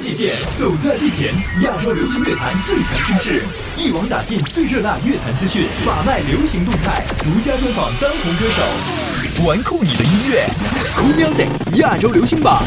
界限，走在最前，亚洲流行乐坛最强声势，一网打尽最热辣乐坛资讯，把脉流行动态，独家专访当红歌手，玩酷你的音乐酷 Music 亚洲流行榜。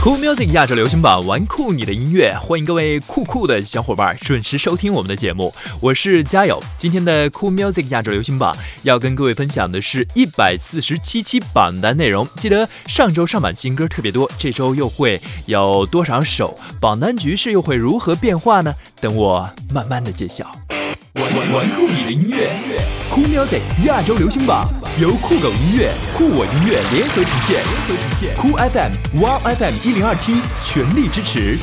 Cool Music 亚洲流行榜，玩酷你的音乐，欢迎各位酷酷的小伙伴准时收听我们的节目，我是嘉友。今天的 Cool Music 亚洲流行榜要跟各位分享的是一百四十七期榜单内容。记得上周上榜新歌特别多，这周又会有多少首？榜单局势又会如何变化呢？等我慢慢的揭晓。玩玩玩酷你的音乐酷 Music 亚洲流行榜由酷狗音乐、酷我音乐联合呈现，联合呈现酷 FM、Wow FM 一零二七全力支持。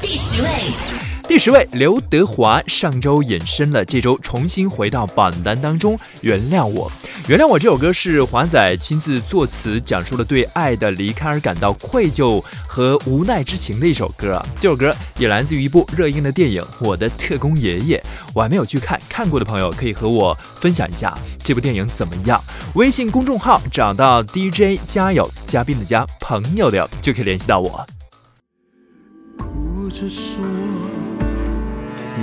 第十位。第十位，刘德华上周隐身了，这周重新回到榜单当中。原谅我，原谅我这首歌是华仔亲自作词，讲述了对爱的离开而感到愧疚和无奈之情的一首歌。这首歌也来自于一部热映的电影《我的特工爷爷》，我还没有去看，看过的朋友可以和我分享一下这部电影怎么样。微信公众号找到 DJ 加油，嘉宾的加，朋友的就可以联系到我。哭着说。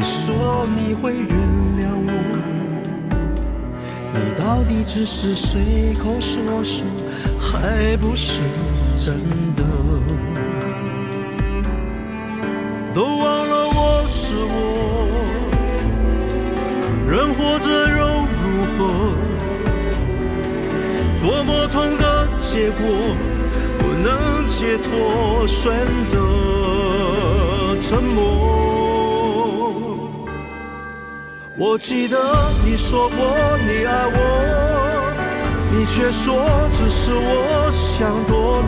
你说你会原谅我，你到底只是随口说说，还不是真的？都忘了我是我，人活着又如何？多么痛的结果，不能解脱，选择沉默。我记得你说过你爱我，你却说只是我想多了。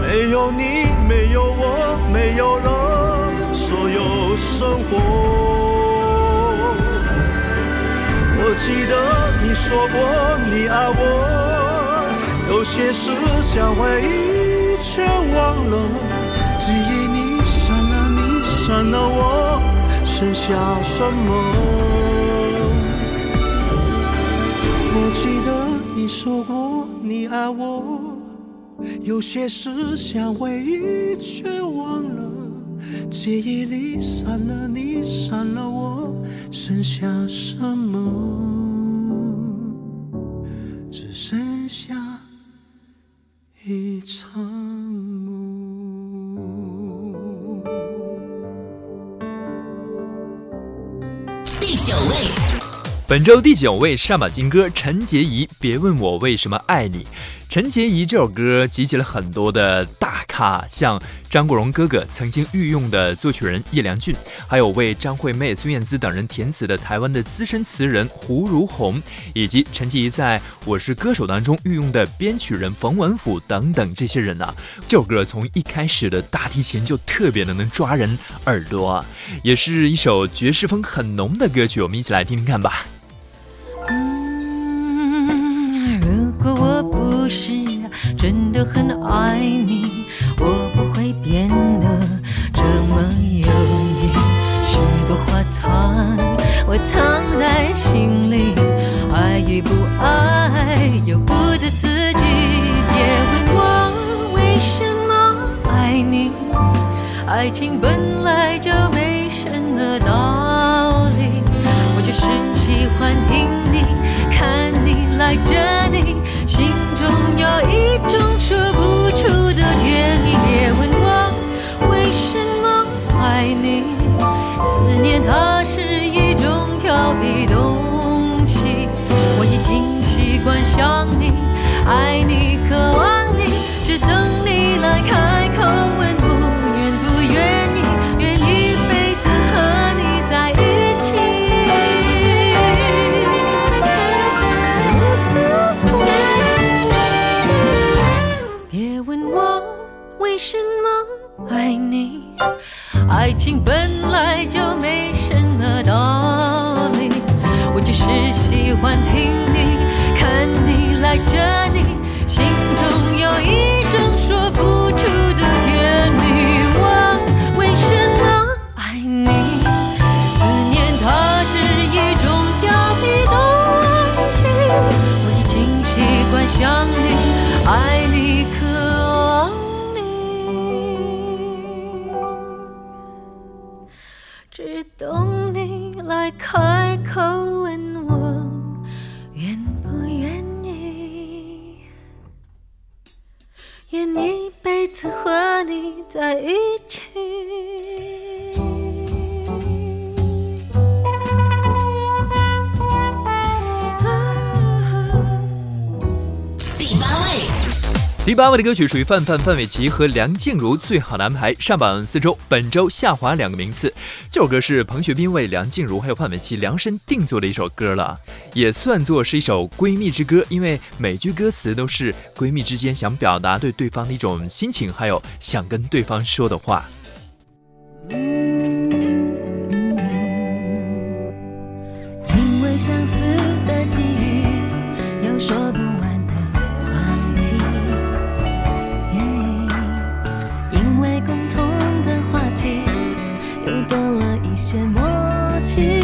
没有你，没有我，没有了所有生活。我记得你说过你爱我，有些事想回忆却忘了。记忆你删了你删了我。剩下什么？我记得你说过你爱我，有些事想回忆却忘了，记忆里删了你，删了我，剩下什么？只剩下一场。本周第九位上榜金歌陈洁仪，别问我为什么爱你。陈洁仪这首歌集结了很多的大咖，像张国荣哥哥曾经御用的作曲人叶良俊，还有为张惠妹、孙燕姿等人填词的台湾的资深词人胡如红，以及陈洁仪在我是歌手当中御用的编曲人冯文甫等等这些人啊。这首歌从一开始的大提琴就特别的能抓人耳朵，也是一首爵士风很浓的歌曲，我们一起来听听看吧。很爱你，我不会变得这么犹豫。许多话藏，我藏在心里，爱与不爱由不得自己。别问我为什么爱你，爱情本来就没什么道理。我就是喜欢听你，看你来着思念它是一种调皮东西，我已经习惯想你，爱你，只等你来开口问我愿不愿意，愿一辈子和你在一起。第八位的歌曲属于范范范玮琪和梁静茹最好的安排，上榜四周，本周下滑两个名次。这首歌是彭学斌为梁静茹还有范玮琪量身定做的一首歌了，也算作是一首闺蜜之歌，因为每句歌词都是闺蜜之间想表达对对方的一种心情，还有想跟对方说的话。因情。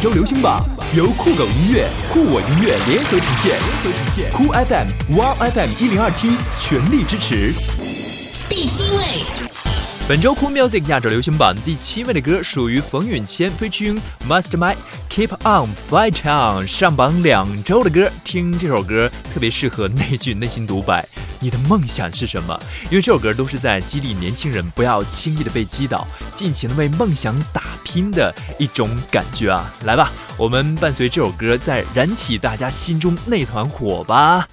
洲流行榜由酷狗音乐、酷我音乐联合呈现，联合呈现。酷 FM、Wow FM 一零二七全力支持。第七位，本周酷 music 亚洲流行榜第七位的歌属于冯允谦，featuring Mastermind。Keep on fight on，上榜两周的歌，听这首歌特别适合那句内心独白：你的梦想是什么？因为这首歌都是在激励年轻人不要轻易的被击倒，尽情的为梦想打拼的一种感觉啊！来吧，我们伴随这首歌，再燃起大家心中那团火吧。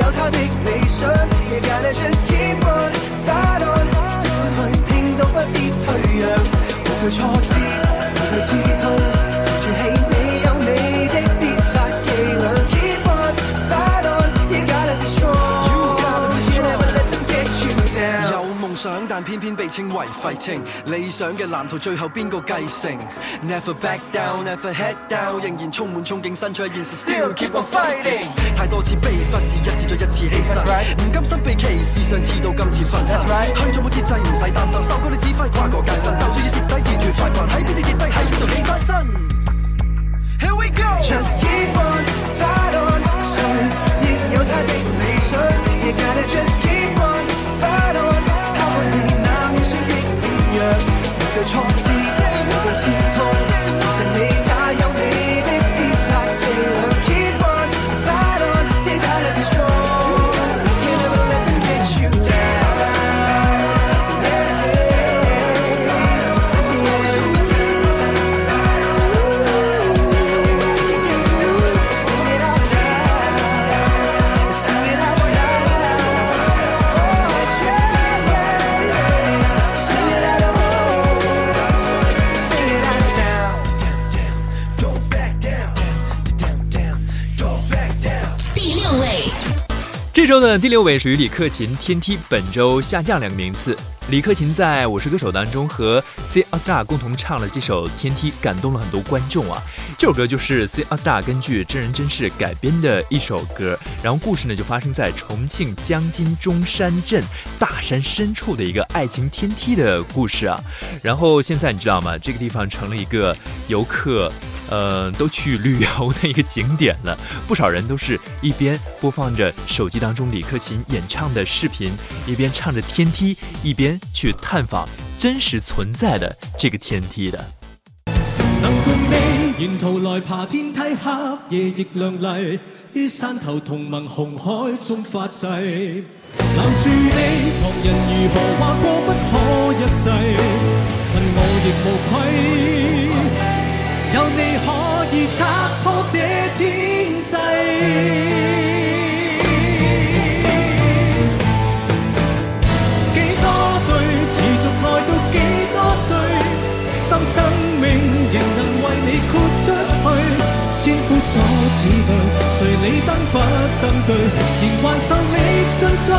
的理想，You gotta just keep on fight on，直去，刺痛，持住气，但偏偏被称为废青。理想嘅蓝图最后边个继承？Never back down，never head down，仍然充满憧憬，身出现实，still keep on fighting。太多次被忽视，一次再一次牺牲，唔甘心被歧视，上次到今次分身。去咗冇节制，唔使担心，受过你指挥，跨过界限，就算要蚀低，完全翻滚，喺边啲跌低，喺边度起翻身。Here we go。Just keep on fight on，sorry。的第六位属于李克勤，《天梯》本周下降两个名次。李克勤在《我是歌手》当中和 C ASTAR 共同唱了这首《天梯》，感动了很多观众啊。这首歌就是 C ASTAR 根据真人真事改编的一首歌，然后故事呢就发生在重庆江津中山镇大山深处的一个爱情天梯的故事啊。然后现在你知道吗？这个地方成了一个游客。呃，都去旅游的一个景点了，不少人都是一边播放着手机当中李克勤演唱的视频，一边唱着天梯，一边去探访真实存在的这个天梯的。能共你沿途来爬天梯，黑夜亦亮丽，于山头同盟红海中发誓，留住你，旁人如何话过不可一世，问我亦无愧。有你可以拆破这天际，几多对持续爱到几多岁？当生命仍能为你豁出去，千夫所指泪，谁理登不登对？仍还受力尽在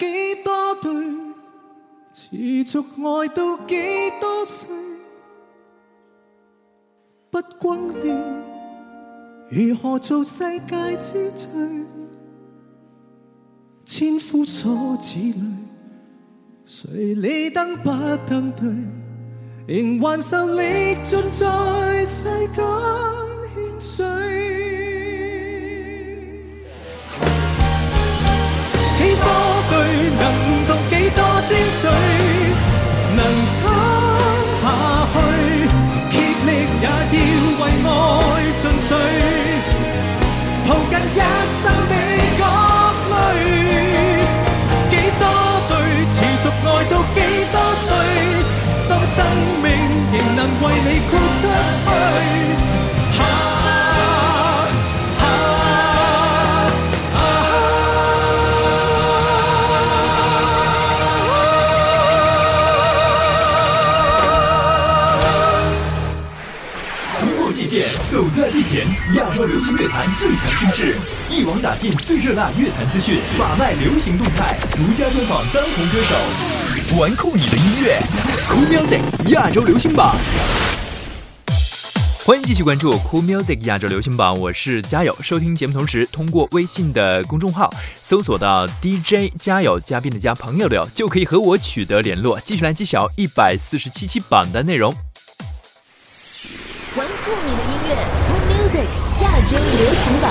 几多对，持续爱到几多岁，不轟烈，如何做世界之最？千夫所指里，谁理登不登对？仍还受力尽在世间轻碎。能为你豁出去。走在最前，亚洲流行乐坛最强声势，一网打尽最热辣乐坛资讯，把脉流行动态，独家专访当红歌手，玩酷你的音乐，Cool Music 亚洲流行榜。欢迎继续关注 Cool Music 亚洲流行榜，我是嘉友。收听节目同时，通过微信的公众号搜索到 DJ 嘉友，嘉宾的嘉，朋友的友，就可以和我取得联络。继续来揭晓一百四十七期榜单内容。玩酷你的音乐，Cool Music 亚洲流行榜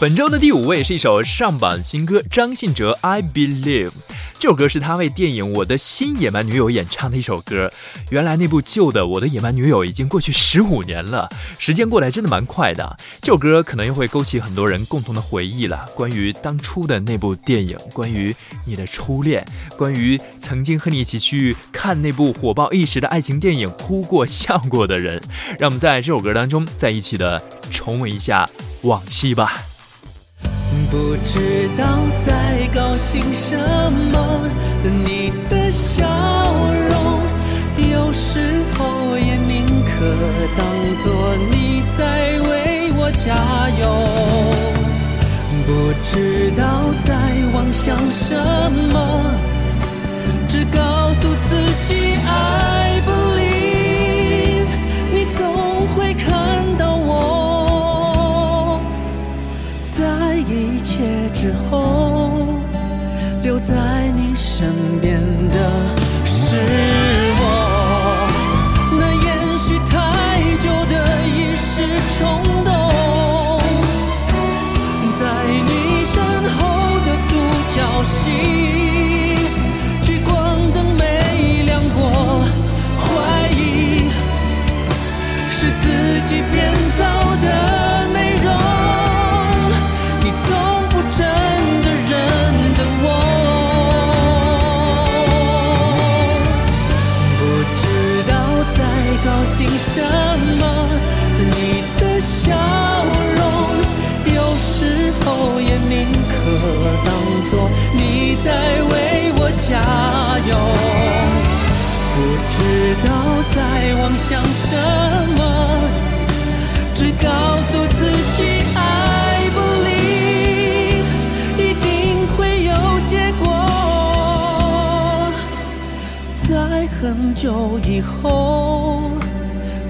本周的第五位是一首上榜新歌，张信哲《I Believe》。这首歌是他为电影《我的新野蛮女友》演唱的一首歌。原来那部旧的《我的野蛮女友》已经过去十五年了，时间过来真的蛮快的。这首歌可能又会勾起很多人共同的回忆了，关于当初的那部电影，关于你的初恋，关于曾经和你一起去看那部火爆一时的爱情电影，哭过笑过的人。让我们在这首歌当中，再一起的重温一下往昔吧。不知道在高兴什么，你的笑容，有时候也宁可当作你在为我加油。不知道在妄想什么，只告诉自己爱不之后，留在你身边的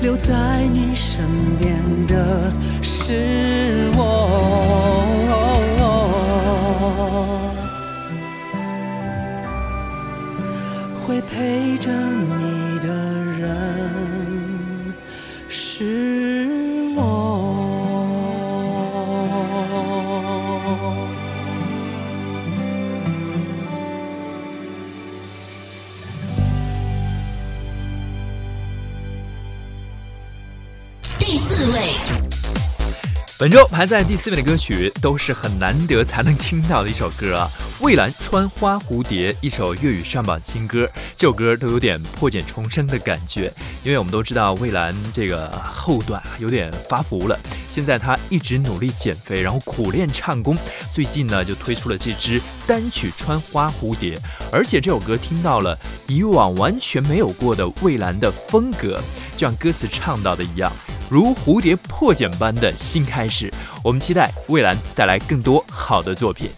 留在你身边的是我。会陪着你本周排在第四位的歌曲都是很难得才能听到的一首歌啊，蔚蓝《穿花蝴蝶》一首粤语上榜新歌，这首歌都有点破茧重生的感觉，因为我们都知道蔚蓝这个后段啊有点发福了，现在他一直努力减肥，然后苦练唱功，最近呢就推出了这支单曲《穿花蝴蝶》，而且这首歌听到了以往完全没有过的蔚蓝的风格，就像歌词唱到的一样。如蝴蝶破茧般的新开始，我们期待蔚蓝带来更多好的作品。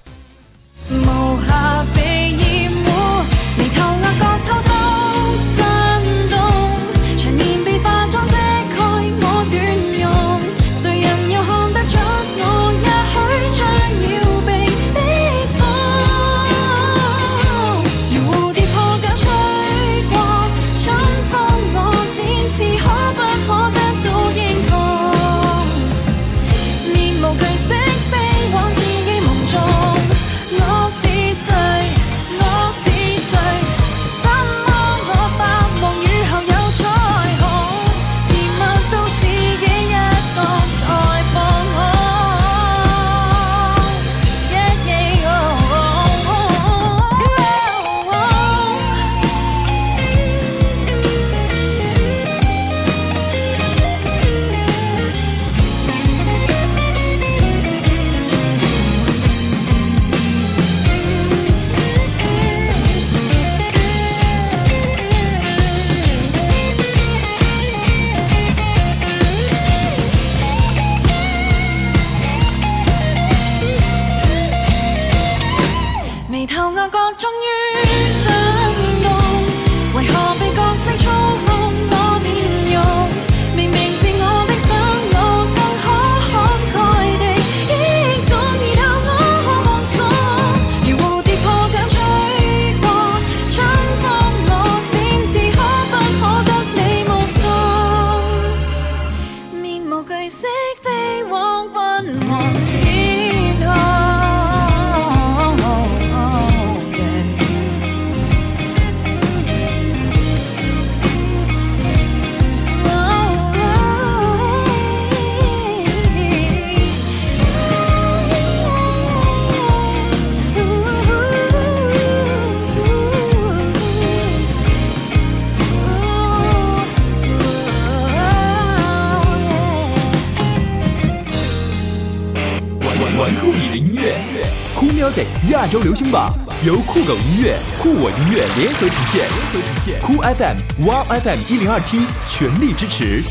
亚洲流行榜由酷狗音乐、酷我音乐联合呈现，联合呈现。酷 FM、Wow FM 一零二七全力支持。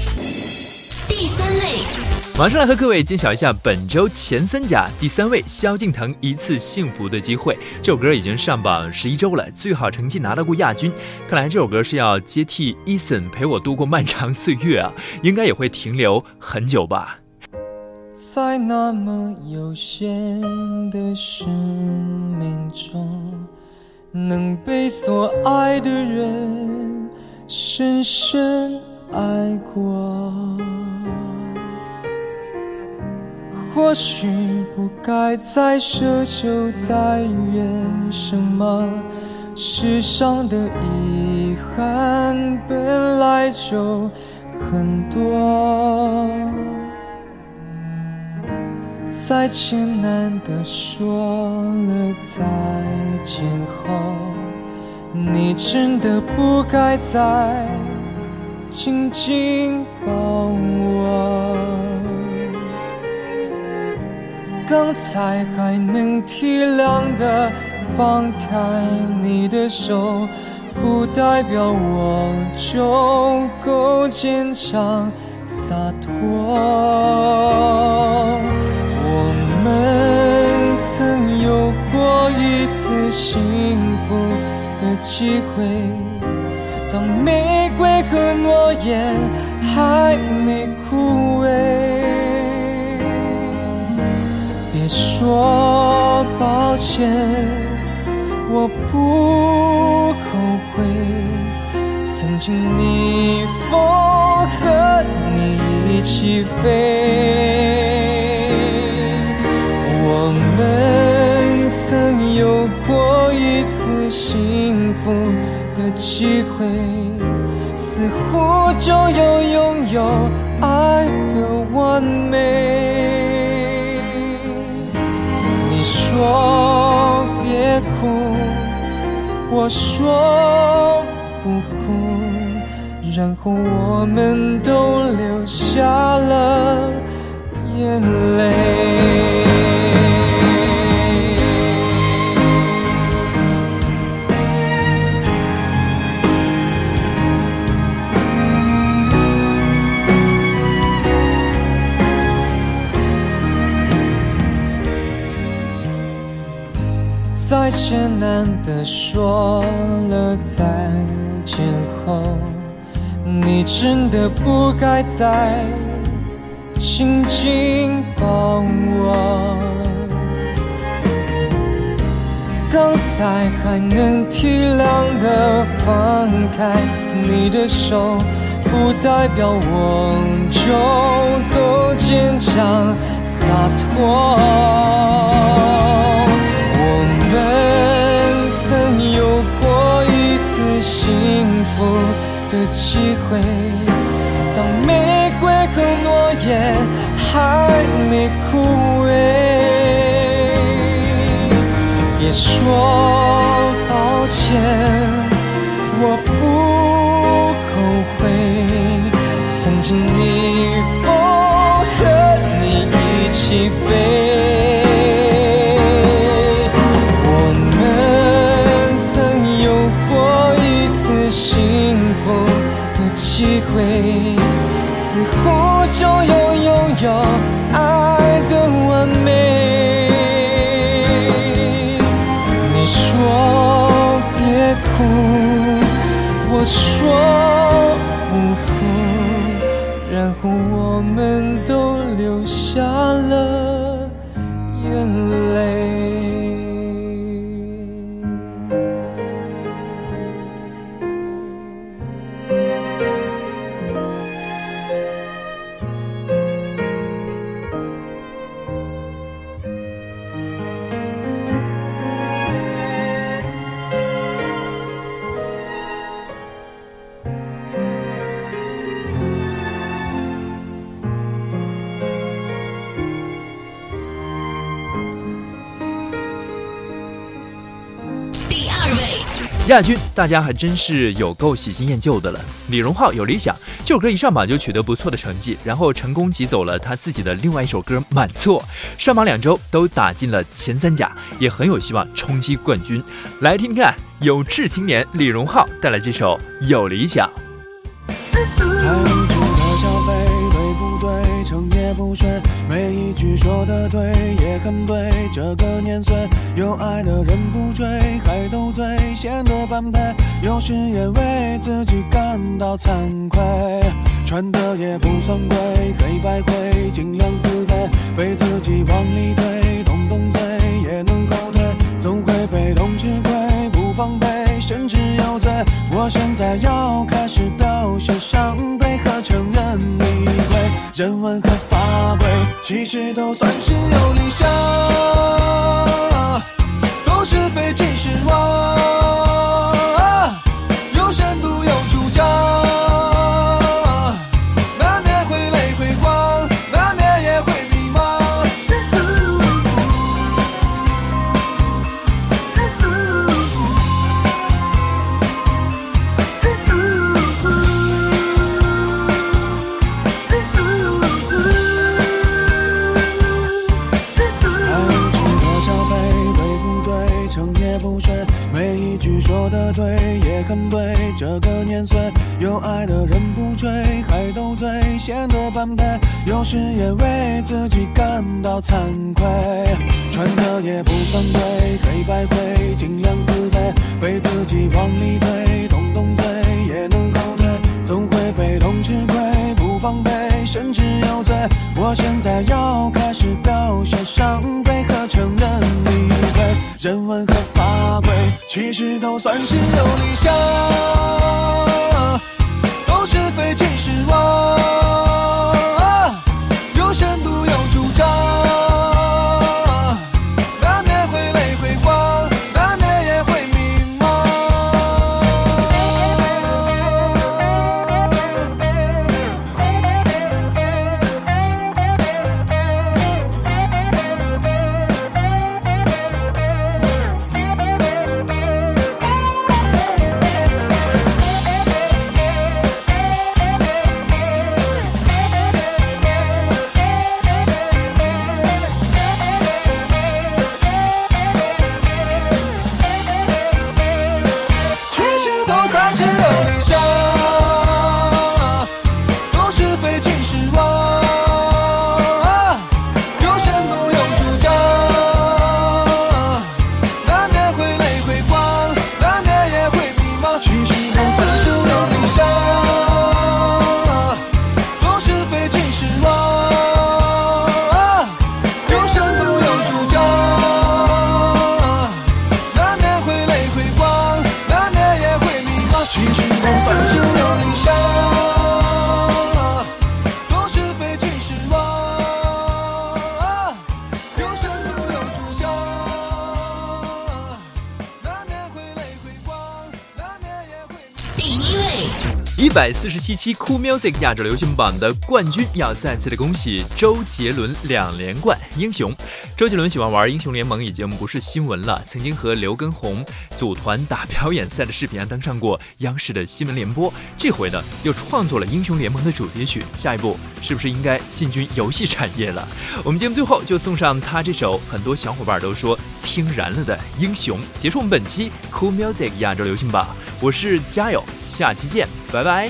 第三位，马上来和各位揭晓一下本周前三甲第三位萧敬腾一次幸福的机会。这首歌已经上榜十一周了，最好成绩拿到过亚军。看来这首歌是要接替 Eason 陪我度过漫长岁月啊，应该也会停留很久吧。在那么有限的生命中，能被所爱的人深深爱过。或许不该再奢求再人生吗？世上的遗憾本来就很多，再艰难的说了再见后，你真的不该再紧紧抱我。刚才还能体谅的放开你的手，不代表我就够坚强洒脱。曾有过一次幸福的机会，当玫瑰和诺言还没枯萎。别说抱歉，我不后悔。曾经逆风和你一起飞，曾有过一次幸福的机会，似乎就要拥有爱的完美。你说别哭，我说不哭，然后我们都流下了眼泪。再艰难的说了再见后，你真的不该再紧紧抱我。刚才还能体谅的放开你的手，不代表我就够坚强洒脱。幸福的机会，当玫瑰和诺言还没枯萎，别说抱歉，我不后悔。曾经逆风和你一起飞。亚军，大家还真是有够喜新厌旧的了。李荣浩有理想，这首歌一上榜就取得不错的成绩，然后成功挤走了他自己的另外一首歌《满座》，上榜两周都打进了前三甲，也很有希望冲击冠军。来听听看，有志青年李荣浩带来这首《有理想》。不不睡，每一句说的对也很对。这个年岁，有爱的人不追，还斗嘴，显得般配。有时也为自己感到惭愧，穿的也不算贵，黑白灰，尽量自卑，被自己往里推，动动嘴也能后退，总会被动吃亏，不防备，甚至有罪。我现在要开始表现伤悲和承认你，人文和法规，其实都算是有理想，其实都算是有理想，都是非其实妄，百四十七期酷 Music 亚洲流行榜的冠军，要再次的恭喜周杰伦两连冠英雄。周杰伦喜欢玩英雄联盟已经不是新闻了，曾经和刘畊宏组团打表演赛的视频啊登上过央视的新闻联播。这回呢，又创作了英雄联盟的主题曲，下一步是不是应该进军游戏产业了？我们节目最后就送上他这首很多小伙伴都说听燃了的英雄，结束我们本期酷 Music 亚洲流行榜。我是嘉友，下期见，拜拜。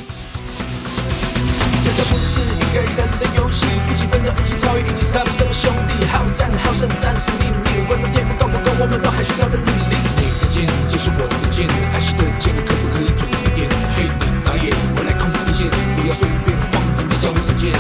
这不是一个人的游戏，一起奋斗，一起超越，一起 sub 什么兄弟，好战好胜，战胜你力，管他天赋够不够，我们都还需要在努力。你的剑就是我的剑，爱惜的剑，可不可以注意一点？嘿，你打野，我来控制底线，不要随便慌张的交入闪剑。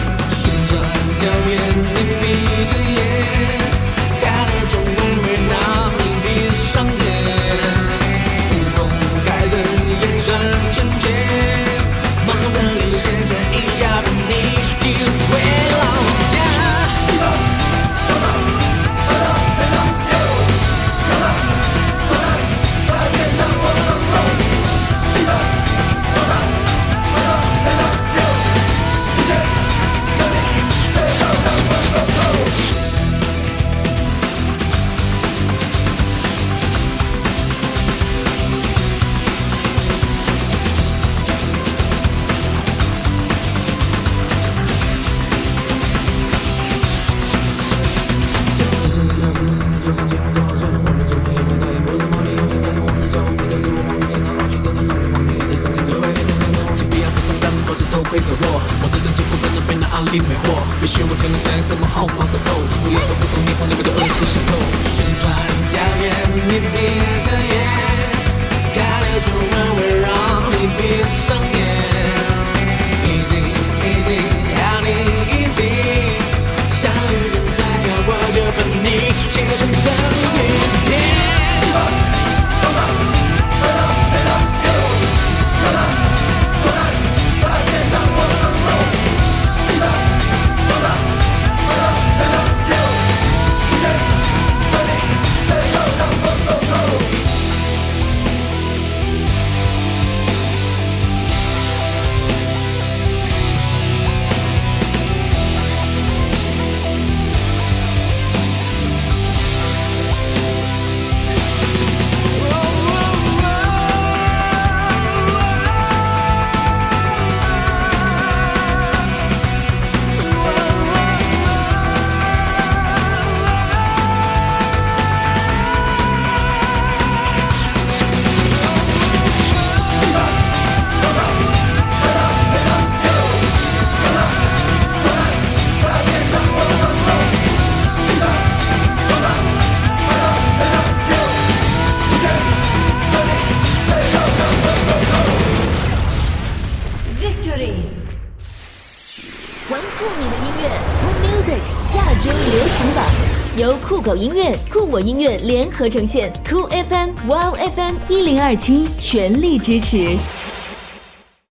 音乐联合呈现，Cool FM、Wow FM 一零二七全力支持。